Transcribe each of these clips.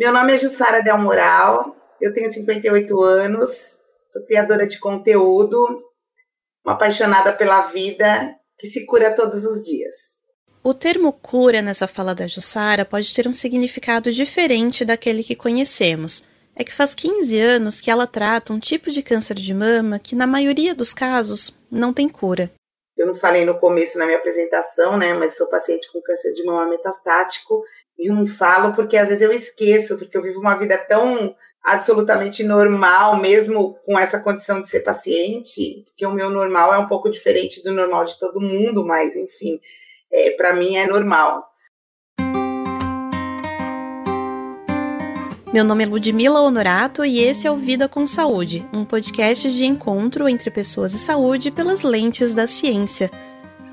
Meu nome é Jussara Del Moral, eu tenho 58 anos, sou criadora de conteúdo, uma apaixonada pela vida que se cura todos os dias. O termo cura nessa fala da Jussara pode ter um significado diferente daquele que conhecemos. É que faz 15 anos que ela trata um tipo de câncer de mama que, na maioria dos casos, não tem cura. Eu não falei no começo na minha apresentação, né, mas sou paciente com câncer de mama metastático e não falo porque às vezes eu esqueço, porque eu vivo uma vida tão absolutamente normal, mesmo com essa condição de ser paciente, porque o meu normal é um pouco diferente do normal de todo mundo, mas enfim, é, para mim é normal. Meu nome é Ludmila Honorato e esse é o Vida com Saúde, um podcast de encontro entre pessoas e saúde pelas lentes da ciência.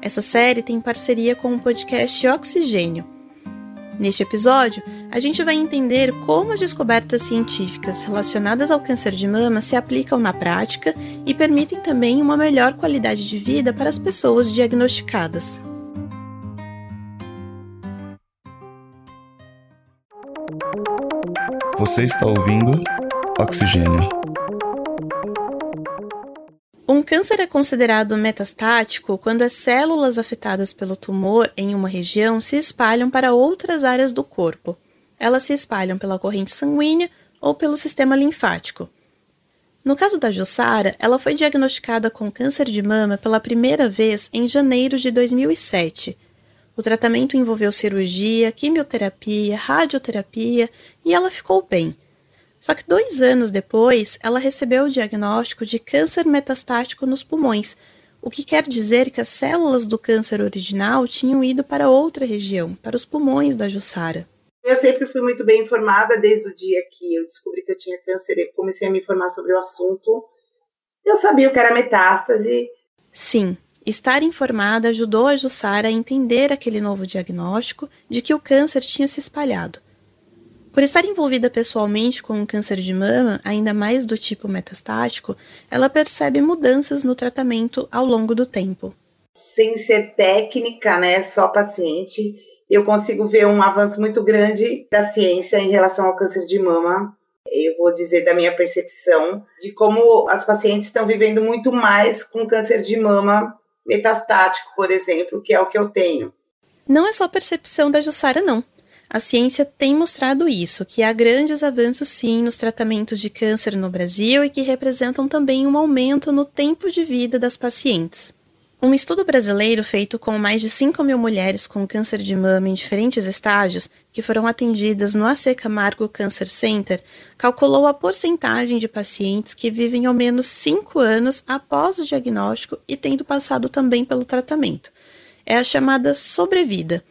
Essa série tem parceria com o podcast Oxigênio Neste episódio, a gente vai entender como as descobertas científicas relacionadas ao câncer de mama se aplicam na prática e permitem também uma melhor qualidade de vida para as pessoas diagnosticadas. Você está ouvindo Oxigênio. Um câncer é considerado metastático quando as células afetadas pelo tumor em uma região se espalham para outras áreas do corpo. Elas se espalham pela corrente sanguínea ou pelo sistema linfático. No caso da Jussara, ela foi diagnosticada com câncer de mama pela primeira vez em janeiro de 2007. O tratamento envolveu cirurgia, quimioterapia, radioterapia e ela ficou bem só que dois anos depois, ela recebeu o diagnóstico de câncer metastático nos pulmões, o que quer dizer que as células do câncer original tinham ido para outra região, para os pulmões da Jussara. Eu sempre fui muito bem informada desde o dia que eu descobri que eu tinha câncer e comecei a me informar sobre o assunto. Eu sabia o que era metástase. Sim, estar informada ajudou a Jussara a entender aquele novo diagnóstico de que o câncer tinha se espalhado. Por estar envolvida pessoalmente com um câncer de mama, ainda mais do tipo metastático, ela percebe mudanças no tratamento ao longo do tempo. Sem ser técnica, né, só paciente, eu consigo ver um avanço muito grande da ciência em relação ao câncer de mama. Eu vou dizer da minha percepção de como as pacientes estão vivendo muito mais com câncer de mama metastático, por exemplo, que é o que eu tenho. Não é só percepção da Jussara, não. A ciência tem mostrado isso, que há grandes avanços sim nos tratamentos de câncer no Brasil e que representam também um aumento no tempo de vida das pacientes. Um estudo brasileiro feito com mais de 5 mil mulheres com câncer de mama em diferentes estágios, que foram atendidas no AC Camargo Cancer Center, calculou a porcentagem de pacientes que vivem ao menos 5 anos após o diagnóstico e tendo passado também pelo tratamento. É a chamada sobrevida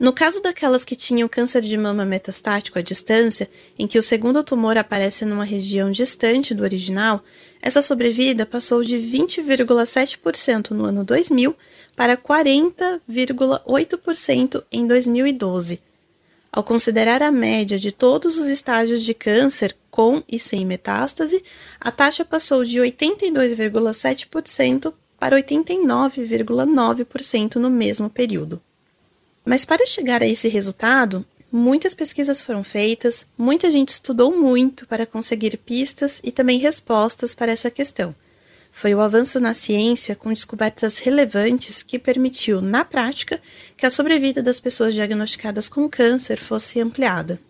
no caso daquelas que tinham câncer de mama metastático à distância, em que o segundo tumor aparece numa região distante do original, essa sobrevida passou de 20,7% no ano 2000 para 40,8% em 2012. Ao considerar a média de todos os estágios de câncer com e sem metástase, a taxa passou de 82,7% para 89,9% no mesmo período. Mas para chegar a esse resultado, muitas pesquisas foram feitas, muita gente estudou muito para conseguir pistas e também respostas para essa questão. Foi o avanço na ciência com descobertas relevantes que permitiu, na prática, que a sobrevida das pessoas diagnosticadas com câncer fosse ampliada.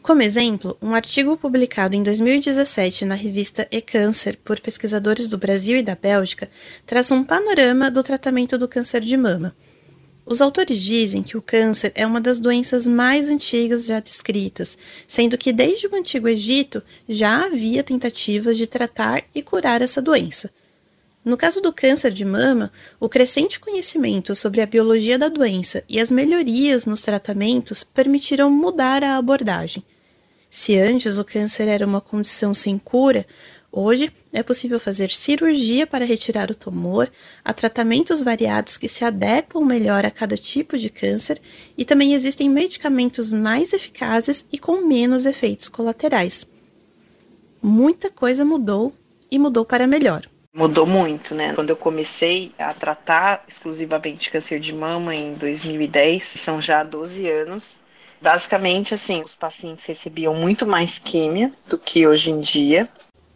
Como exemplo, um artigo publicado em 2017 na revista E-Câncer por pesquisadores do Brasil e da Bélgica traz um panorama do tratamento do câncer de mama os autores dizem que o câncer é uma das doenças mais antigas já descritas, sendo que desde o Antigo Egito já havia tentativas de tratar e curar essa doença. No caso do câncer de mama, o crescente conhecimento sobre a biologia da doença e as melhorias nos tratamentos permitiram mudar a abordagem. Se antes o câncer era uma condição sem cura, Hoje é possível fazer cirurgia para retirar o tumor, há tratamentos variados que se adequam melhor a cada tipo de câncer e também existem medicamentos mais eficazes e com menos efeitos colaterais. Muita coisa mudou e mudou para melhor. Mudou muito, né? Quando eu comecei a tratar exclusivamente câncer de mama em 2010, são já 12 anos, Basicamente, assim, os pacientes recebiam muito mais químia do que hoje em dia.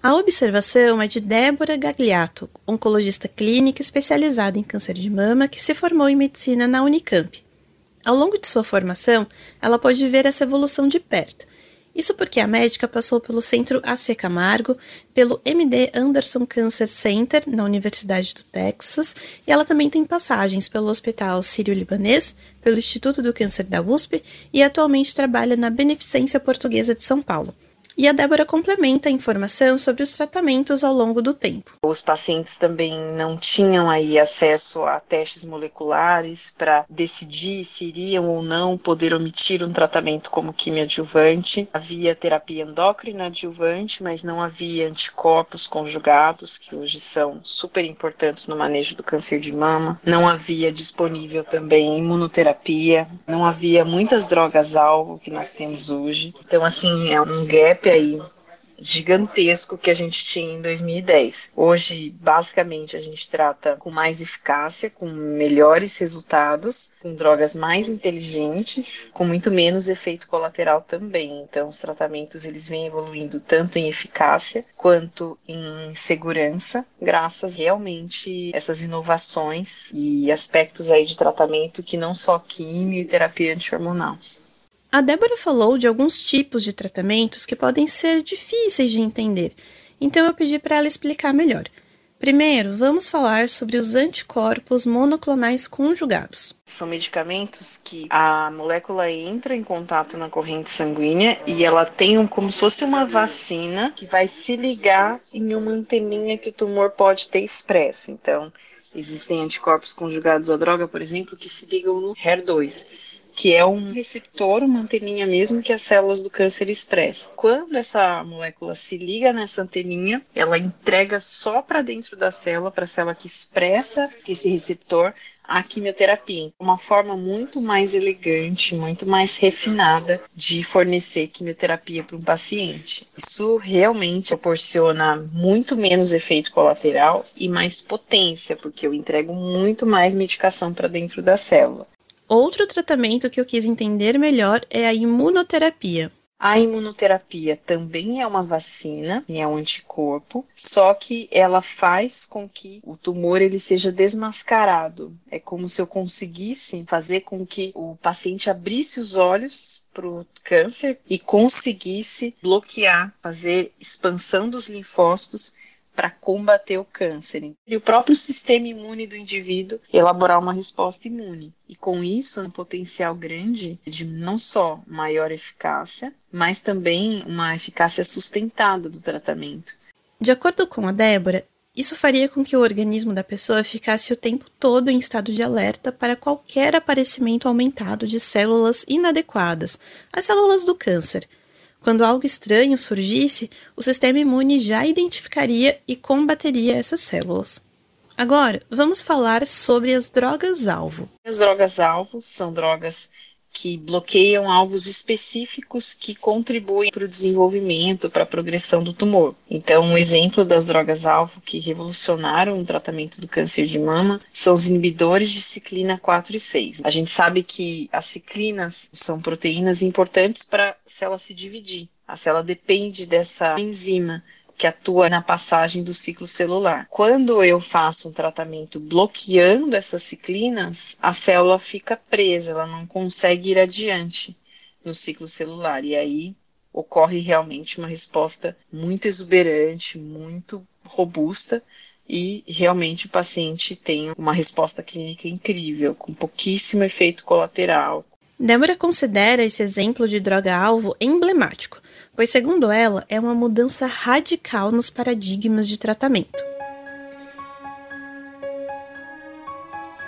A observação é de Débora Gagliato, oncologista clínica especializada em câncer de mama que se formou em medicina na Unicamp. Ao longo de sua formação, ela pôde ver essa evolução de perto. Isso porque a médica passou pelo Centro AC Camargo, pelo MD Anderson Cancer Center, na Universidade do Texas, e ela também tem passagens pelo Hospital Sírio-Libanês, pelo Instituto do Câncer da USP e atualmente trabalha na Beneficência Portuguesa de São Paulo. E a Débora complementa a informação sobre os tratamentos ao longo do tempo. Os pacientes também não tinham aí acesso a testes moleculares para decidir se iriam ou não poder omitir um tratamento como quimiadjuvante. Havia terapia endócrina adjuvante, mas não havia anticorpos conjugados, que hoje são super importantes no manejo do câncer de mama. Não havia disponível também imunoterapia, não havia muitas drogas-alvo que nós temos hoje. Então, assim, é um gap aí gigantesco que a gente tinha em 2010. Hoje, basicamente, a gente trata com mais eficácia, com melhores resultados, com drogas mais inteligentes, com muito menos efeito colateral também. Então, os tratamentos eles vêm evoluindo tanto em eficácia quanto em segurança, graças realmente a essas inovações e aspectos aí de tratamento que não só químio e terapia antihormonal. A Débora falou de alguns tipos de tratamentos que podem ser difíceis de entender, então eu pedi para ela explicar melhor. Primeiro, vamos falar sobre os anticorpos monoclonais conjugados. São medicamentos que a molécula entra em contato na corrente sanguínea e ela tem um, como se fosse uma vacina que vai se ligar em uma anteninha que o tumor pode ter expresso. Então, existem anticorpos conjugados à droga, por exemplo, que se ligam no HER2 que é um receptor, uma anteninha mesmo que as células do câncer expressam. Quando essa molécula se liga nessa anteninha, ela entrega só para dentro da célula, para a célula que expressa esse receptor, a quimioterapia. Uma forma muito mais elegante, muito mais refinada de fornecer quimioterapia para um paciente. Isso realmente proporciona muito menos efeito colateral e mais potência, porque eu entrego muito mais medicação para dentro da célula. Outro tratamento que eu quis entender melhor é a imunoterapia. A imunoterapia também é uma vacina, é um anticorpo, só que ela faz com que o tumor ele seja desmascarado. É como se eu conseguisse fazer com que o paciente abrisse os olhos para o câncer e conseguisse bloquear, fazer expansão dos linfócitos para combater o câncer. E o próprio sistema imune do indivíduo elaborar uma resposta imune. E com isso, um potencial grande de não só maior eficácia, mas também uma eficácia sustentada do tratamento. De acordo com a Débora, isso faria com que o organismo da pessoa ficasse o tempo todo em estado de alerta para qualquer aparecimento aumentado de células inadequadas, as células do câncer, quando algo estranho surgisse, o sistema imune já identificaria e combateria essas células. Agora, vamos falar sobre as drogas-alvo. As drogas-alvo são drogas que bloqueiam alvos específicos que contribuem para o desenvolvimento, para a progressão do tumor. Então, um exemplo das drogas-alvo que revolucionaram o tratamento do câncer de mama são os inibidores de ciclina 4 e 6. A gente sabe que as ciclinas são proteínas importantes para a célula se dividir. A célula depende dessa enzima que atua na passagem do ciclo celular. Quando eu faço um tratamento bloqueando essas ciclinas, a célula fica presa, ela não consegue ir adiante no ciclo celular. E aí ocorre realmente uma resposta muito exuberante, muito robusta e realmente o paciente tem uma resposta clínica incrível, com pouquíssimo efeito colateral. Débora considera esse exemplo de droga-alvo emblemático, pois, segundo ela, é uma mudança radical nos paradigmas de tratamento.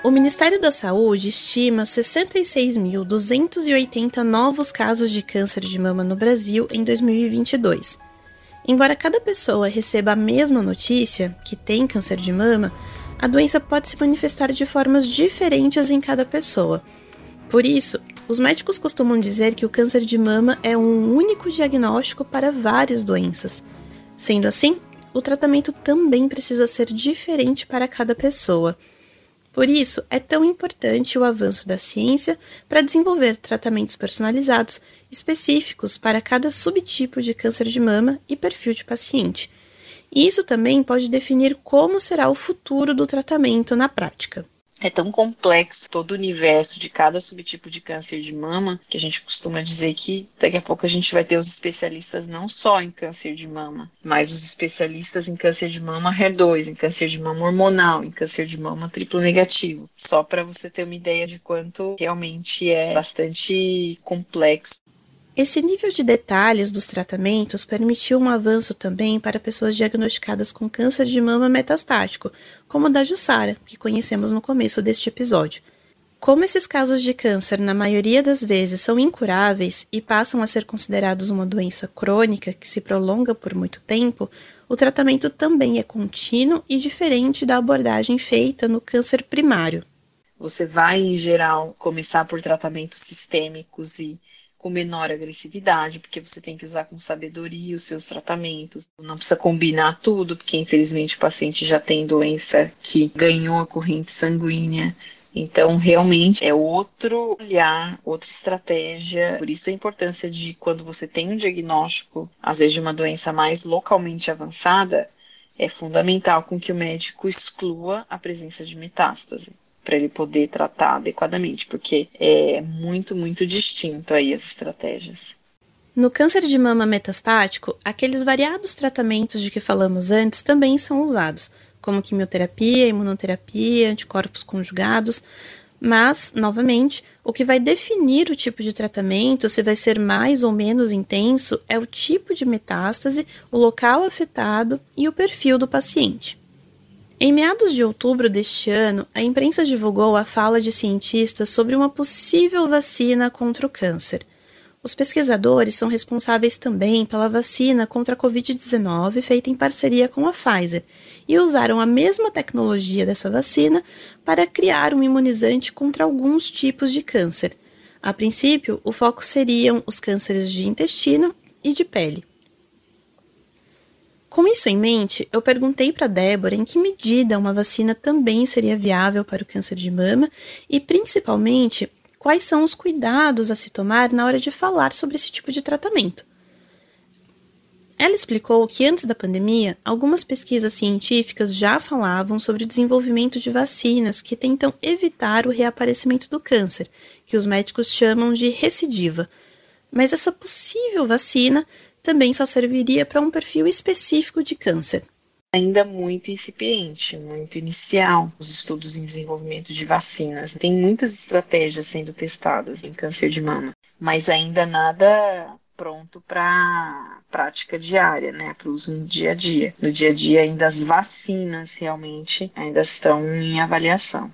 O Ministério da Saúde estima 66.280 novos casos de câncer de mama no Brasil em 2022. Embora cada pessoa receba a mesma notícia, que tem câncer de mama, a doença pode se manifestar de formas diferentes em cada pessoa. Por isso, os médicos costumam dizer que o câncer de mama é um único diagnóstico para várias doenças. Sendo assim, o tratamento também precisa ser diferente para cada pessoa. Por isso, é tão importante o avanço da ciência para desenvolver tratamentos personalizados específicos para cada subtipo de câncer de mama e perfil de paciente. E isso também pode definir como será o futuro do tratamento na prática é tão complexo todo o universo de cada subtipo de câncer de mama que a gente costuma dizer que daqui a pouco a gente vai ter os especialistas não só em câncer de mama, mas os especialistas em câncer de mama HER2, em câncer de mama hormonal, em câncer de mama triplo negativo. Só para você ter uma ideia de quanto realmente é bastante complexo. Esse nível de detalhes dos tratamentos permitiu um avanço também para pessoas diagnosticadas com câncer de mama metastático, como o da Jussara, que conhecemos no começo deste episódio. Como esses casos de câncer, na maioria das vezes, são incuráveis e passam a ser considerados uma doença crônica que se prolonga por muito tempo, o tratamento também é contínuo e diferente da abordagem feita no câncer primário. Você vai, em geral, começar por tratamentos sistêmicos e com menor agressividade, porque você tem que usar com sabedoria os seus tratamentos. Não precisa combinar tudo, porque infelizmente o paciente já tem doença que ganhou a corrente sanguínea. Então, realmente é outro olhar, outra estratégia. Por isso a importância de quando você tem um diagnóstico, às vezes de uma doença mais localmente avançada, é fundamental com que o médico exclua a presença de metástase para ele poder tratar adequadamente, porque é muito, muito distinto aí as estratégias. No câncer de mama metastático, aqueles variados tratamentos de que falamos antes também são usados, como quimioterapia, imunoterapia, anticorpos conjugados, mas, novamente, o que vai definir o tipo de tratamento, se vai ser mais ou menos intenso, é o tipo de metástase, o local afetado e o perfil do paciente. Em meados de outubro deste ano, a imprensa divulgou a fala de cientistas sobre uma possível vacina contra o câncer. Os pesquisadores são responsáveis também pela vacina contra a Covid-19 feita em parceria com a Pfizer e usaram a mesma tecnologia dessa vacina para criar um imunizante contra alguns tipos de câncer. A princípio, o foco seriam os cânceres de intestino e de pele. Com isso em mente, eu perguntei para Débora em que medida uma vacina também seria viável para o câncer de mama e, principalmente, quais são os cuidados a se tomar na hora de falar sobre esse tipo de tratamento. Ela explicou que antes da pandemia, algumas pesquisas científicas já falavam sobre o desenvolvimento de vacinas que tentam evitar o reaparecimento do câncer, que os médicos chamam de recidiva. Mas essa possível vacina também só serviria para um perfil específico de câncer. Ainda muito incipiente, muito inicial, os estudos em desenvolvimento de vacinas. Tem muitas estratégias sendo testadas em câncer de mama, mas ainda nada pronto para prática diária, né, para uso no dia a dia. No dia a dia, ainda as vacinas realmente ainda estão em avaliação.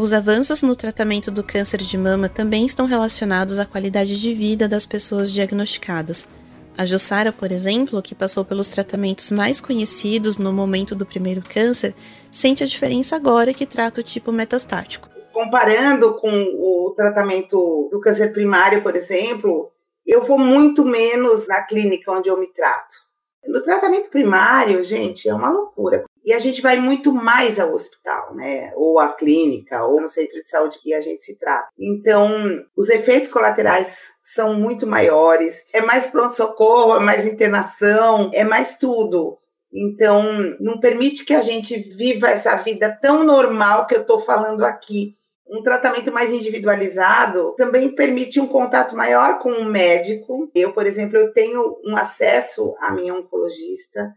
Os avanços no tratamento do câncer de mama também estão relacionados à qualidade de vida das pessoas diagnosticadas. A Jussara, por exemplo, que passou pelos tratamentos mais conhecidos no momento do primeiro câncer, sente a diferença agora que trata o tipo metastático. Comparando com o tratamento do câncer primário, por exemplo, eu vou muito menos na clínica onde eu me trato. No tratamento primário, gente, é uma loucura. E a gente vai muito mais ao hospital, né? Ou à clínica, ou no centro de saúde que a gente se trata. Então, os efeitos colaterais são muito maiores. É mais pronto-socorro, é mais internação, é mais tudo. Então, não permite que a gente viva essa vida tão normal que eu estou falando aqui. Um tratamento mais individualizado também permite um contato maior com o um médico. Eu, por exemplo, eu tenho um acesso à minha oncologista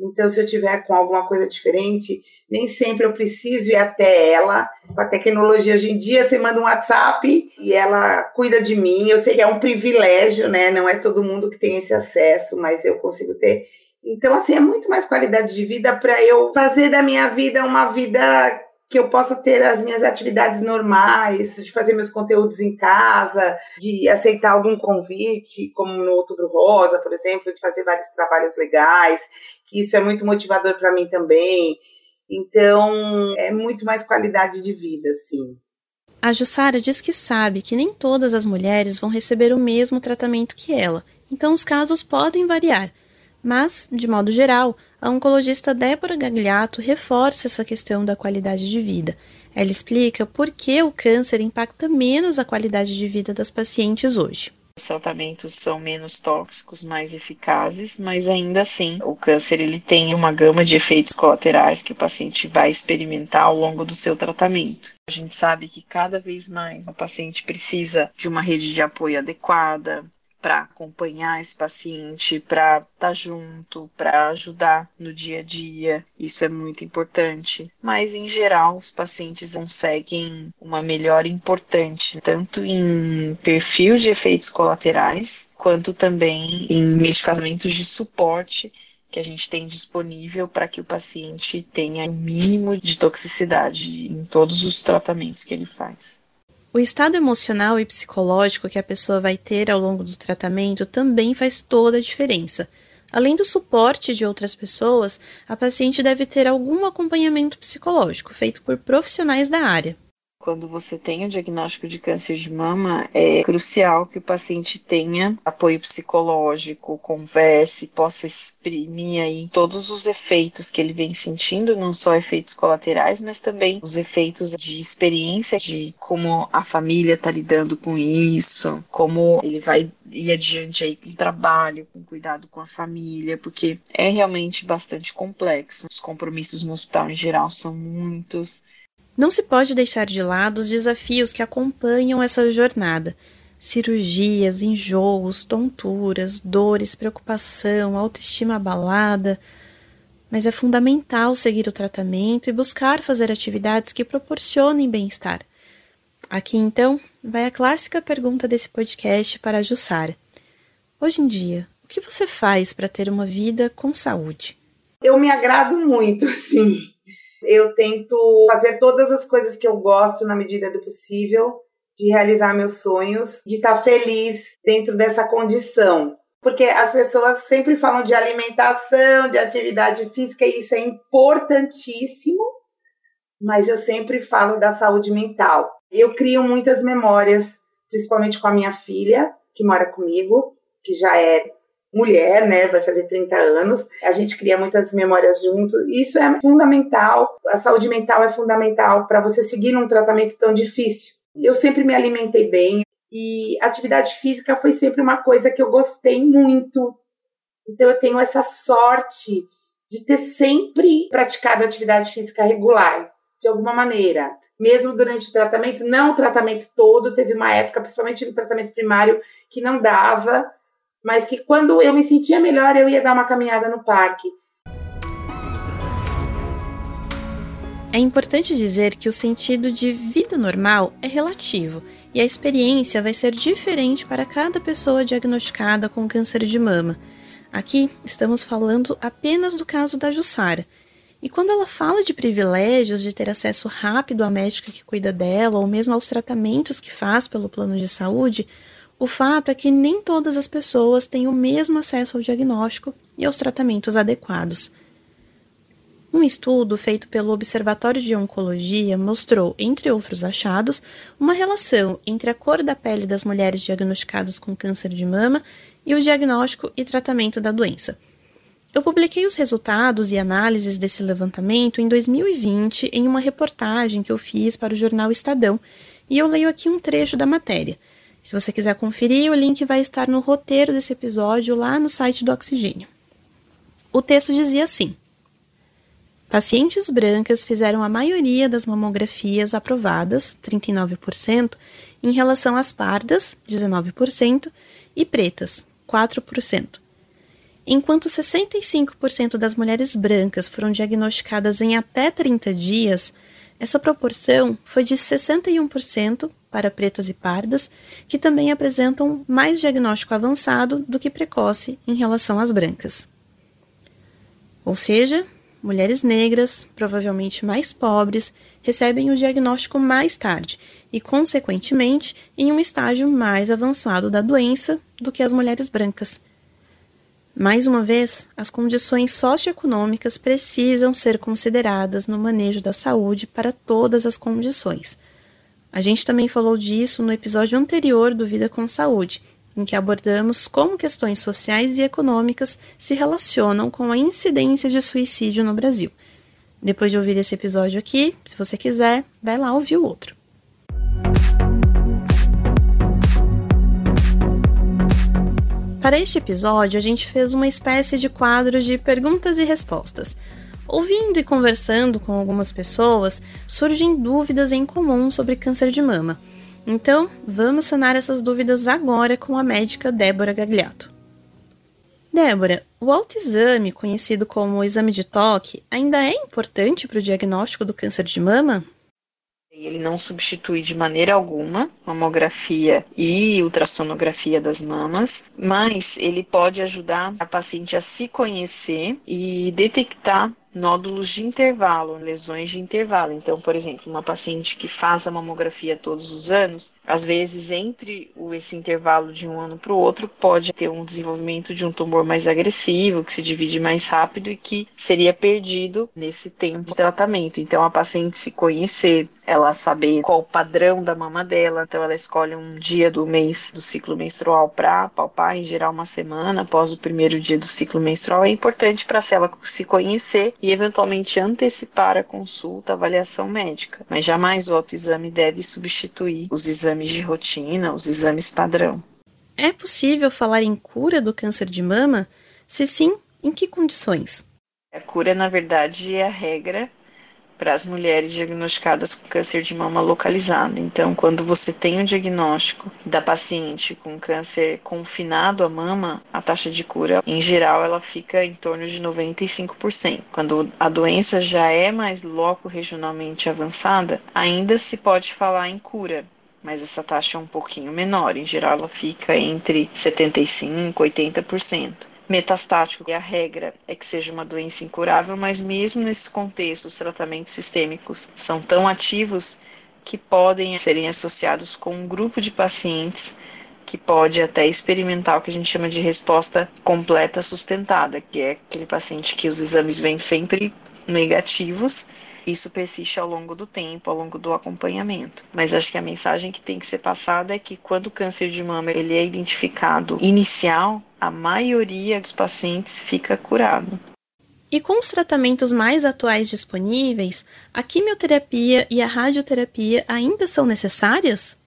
então, se eu tiver com alguma coisa diferente, nem sempre eu preciso ir até ela. Com a tecnologia hoje em dia, você manda um WhatsApp e ela cuida de mim. Eu sei que é um privilégio, né? Não é todo mundo que tem esse acesso, mas eu consigo ter. Então, assim, é muito mais qualidade de vida para eu fazer da minha vida uma vida que eu possa ter as minhas atividades normais, de fazer meus conteúdos em casa, de aceitar algum convite, como no Outubro Rosa, por exemplo, de fazer vários trabalhos legais, que isso é muito motivador para mim também. Então, é muito mais qualidade de vida, sim. A Jussara diz que sabe que nem todas as mulheres vão receber o mesmo tratamento que ela, então os casos podem variar. Mas, de modo geral, a oncologista Débora Gagliato reforça essa questão da qualidade de vida. Ela explica por que o câncer impacta menos a qualidade de vida das pacientes hoje. Os tratamentos são menos tóxicos, mais eficazes, mas ainda assim o câncer ele tem uma gama de efeitos colaterais que o paciente vai experimentar ao longo do seu tratamento. A gente sabe que cada vez mais o paciente precisa de uma rede de apoio adequada, para acompanhar esse paciente, para estar tá junto, para ajudar no dia a dia. Isso é muito importante. Mas, em geral, os pacientes conseguem uma melhora importante, tanto em perfil de efeitos colaterais, quanto também em medicamentos de suporte que a gente tem disponível para que o paciente tenha o mínimo de toxicidade em todos os tratamentos que ele faz. O estado emocional e psicológico que a pessoa vai ter ao longo do tratamento também faz toda a diferença. Além do suporte de outras pessoas, a paciente deve ter algum acompanhamento psicológico feito por profissionais da área. Quando você tem o diagnóstico de câncer de mama, é crucial que o paciente tenha apoio psicológico, converse, possa exprimir aí todos os efeitos que ele vem sentindo, não só efeitos colaterais, mas também os efeitos de experiência de como a família está lidando com isso, como ele vai ir adiante aí com o trabalho, com cuidado com a família, porque é realmente bastante complexo. Os compromissos no hospital em geral são muitos. Não se pode deixar de lado os desafios que acompanham essa jornada. Cirurgias, enjoos, tonturas, dores, preocupação, autoestima abalada. Mas é fundamental seguir o tratamento e buscar fazer atividades que proporcionem bem-estar. Aqui então vai a clássica pergunta desse podcast para a Jussara. Hoje em dia, o que você faz para ter uma vida com saúde? Eu me agrado muito, sim. Eu tento fazer todas as coisas que eu gosto na medida do possível, de realizar meus sonhos, de estar feliz dentro dessa condição. Porque as pessoas sempre falam de alimentação, de atividade física, e isso é importantíssimo, mas eu sempre falo da saúde mental. Eu crio muitas memórias, principalmente com a minha filha, que mora comigo, que já é mulher, né, vai fazer 30 anos, a gente cria muitas memórias juntos, isso é fundamental, a saúde mental é fundamental para você seguir num tratamento tão difícil. Eu sempre me alimentei bem e atividade física foi sempre uma coisa que eu gostei muito. Então eu tenho essa sorte de ter sempre praticado atividade física regular, de alguma maneira. Mesmo durante o tratamento, não o tratamento todo, teve uma época, principalmente no tratamento primário, que não dava, mas que quando eu me sentia melhor, eu ia dar uma caminhada no parque. É importante dizer que o sentido de vida normal é relativo e a experiência vai ser diferente para cada pessoa diagnosticada com câncer de mama. Aqui estamos falando apenas do caso da Jussara. E quando ela fala de privilégios de ter acesso rápido à médica que cuida dela ou mesmo aos tratamentos que faz pelo plano de saúde, o fato é que nem todas as pessoas têm o mesmo acesso ao diagnóstico e aos tratamentos adequados. Um estudo feito pelo Observatório de Oncologia mostrou, entre outros achados, uma relação entre a cor da pele das mulheres diagnosticadas com câncer de mama e o diagnóstico e tratamento da doença. Eu publiquei os resultados e análises desse levantamento em 2020 em uma reportagem que eu fiz para o jornal Estadão, e eu leio aqui um trecho da matéria. Se você quiser conferir, o link vai estar no roteiro desse episódio lá no site do Oxigênio. O texto dizia assim: Pacientes brancas fizeram a maioria das mamografias aprovadas, 39%, em relação às pardas, 19%, e pretas, 4%. Enquanto 65% das mulheres brancas foram diagnosticadas em até 30 dias, essa proporção foi de 61% para pretas e pardas, que também apresentam mais diagnóstico avançado do que precoce em relação às brancas. Ou seja, mulheres negras, provavelmente mais pobres, recebem o diagnóstico mais tarde e, consequentemente, em um estágio mais avançado da doença do que as mulheres brancas. Mais uma vez, as condições socioeconômicas precisam ser consideradas no manejo da saúde para todas as condições, a gente também falou disso no episódio anterior do Vida com Saúde, em que abordamos como questões sociais e econômicas se relacionam com a incidência de suicídio no Brasil. Depois de ouvir esse episódio aqui, se você quiser, vai lá ouvir o outro. Para este episódio, a gente fez uma espécie de quadro de perguntas e respostas. Ouvindo e conversando com algumas pessoas, surgem dúvidas em comum sobre câncer de mama. Então, vamos sanar essas dúvidas agora com a médica Débora Gagliato. Débora, o autoexame, conhecido como exame de toque, ainda é importante para o diagnóstico do câncer de mama? Ele não substitui de maneira alguma mamografia e ultrassonografia das mamas, mas ele pode ajudar a paciente a se conhecer e detectar nódulos de intervalo, lesões de intervalo. Então, por exemplo, uma paciente que faz a mamografia todos os anos, às vezes entre esse intervalo de um ano para o outro pode ter um desenvolvimento de um tumor mais agressivo, que se divide mais rápido e que seria perdido nesse tempo de tratamento. Então, a paciente se conhecer, ela saber qual o padrão da mama dela, então ela escolhe um dia do mês do ciclo menstrual para palpar, em geral uma semana após o primeiro dia do ciclo menstrual, é importante para ela se conhecer e eventualmente antecipar a consulta, a avaliação médica, mas jamais o autoexame deve substituir os exames de rotina, os exames padrão. É possível falar em cura do câncer de mama? Se sim, em que condições? A cura, na verdade, é a regra para as mulheres diagnosticadas com câncer de mama localizado. Então, quando você tem o um diagnóstico da paciente com câncer confinado à mama, a taxa de cura, em geral, ela fica em torno de 95%. Quando a doença já é mais loco regionalmente avançada, ainda se pode falar em cura, mas essa taxa é um pouquinho menor. Em geral, ela fica entre 75% e 80% metastático, e a regra é que seja uma doença incurável, mas mesmo nesse contexto, os tratamentos sistêmicos são tão ativos que podem serem associados com um grupo de pacientes que pode até experimentar o que a gente chama de resposta completa sustentada, que é aquele paciente que os exames vêm sempre negativos isso persiste ao longo do tempo, ao longo do acompanhamento. Mas acho que a mensagem que tem que ser passada é que quando o câncer de mama ele é identificado inicial, a maioria dos pacientes fica curado. E com os tratamentos mais atuais disponíveis, a quimioterapia e a radioterapia ainda são necessárias?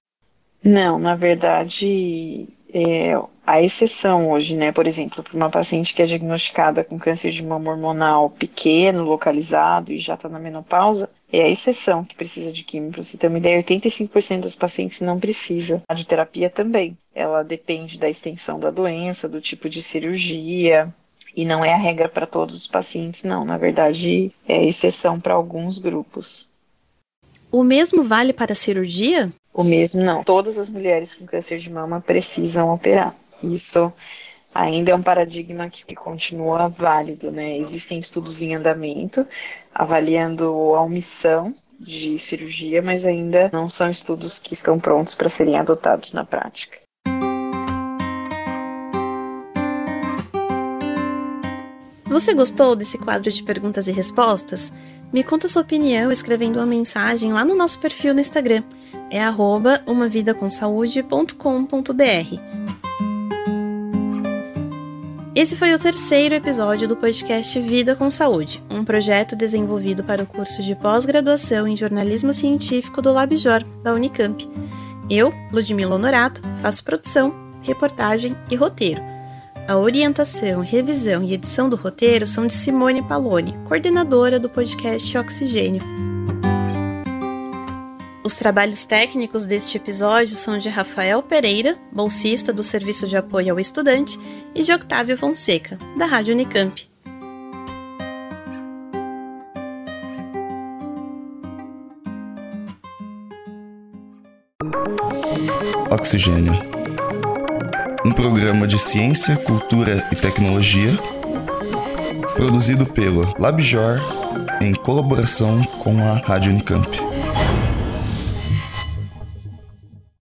Não, na verdade, é, a exceção hoje, né, por exemplo, para uma paciente que é diagnosticada com câncer de mama hormonal pequeno, localizado e já está na menopausa, é a exceção que precisa de químio. Para você ter uma ideia, 85% dos pacientes não precisa. A radioterapia também. Ela depende da extensão da doença, do tipo de cirurgia, e não é a regra para todos os pacientes, não. Na verdade, é exceção para alguns grupos. O mesmo vale para a cirurgia? O mesmo não. Todas as mulheres com câncer de mama precisam operar. Isso ainda é um paradigma que, que, continua válido, né? Existem estudos em andamento avaliando a omissão de cirurgia, mas ainda não são estudos que estão prontos para serem adotados na prática. Você gostou desse quadro de perguntas e respostas? Me conta sua opinião escrevendo uma mensagem lá no nosso perfil no Instagram. É arroba. Esse foi o terceiro episódio do podcast Vida com Saúde, um projeto desenvolvido para o curso de pós-graduação em jornalismo científico do LabJOR, da Unicamp. Eu, Ludmila Honorato, faço produção, reportagem e roteiro. A orientação, revisão e edição do roteiro são de Simone Paloni, coordenadora do podcast Oxigênio. Os trabalhos técnicos deste episódio são de Rafael Pereira, bolsista do Serviço de Apoio ao Estudante, e de Octávio Fonseca, da Rádio Unicamp. Oxigênio. Um programa de ciência, cultura e tecnologia produzido pelo LabJOR em colaboração com a Rádio Unicamp.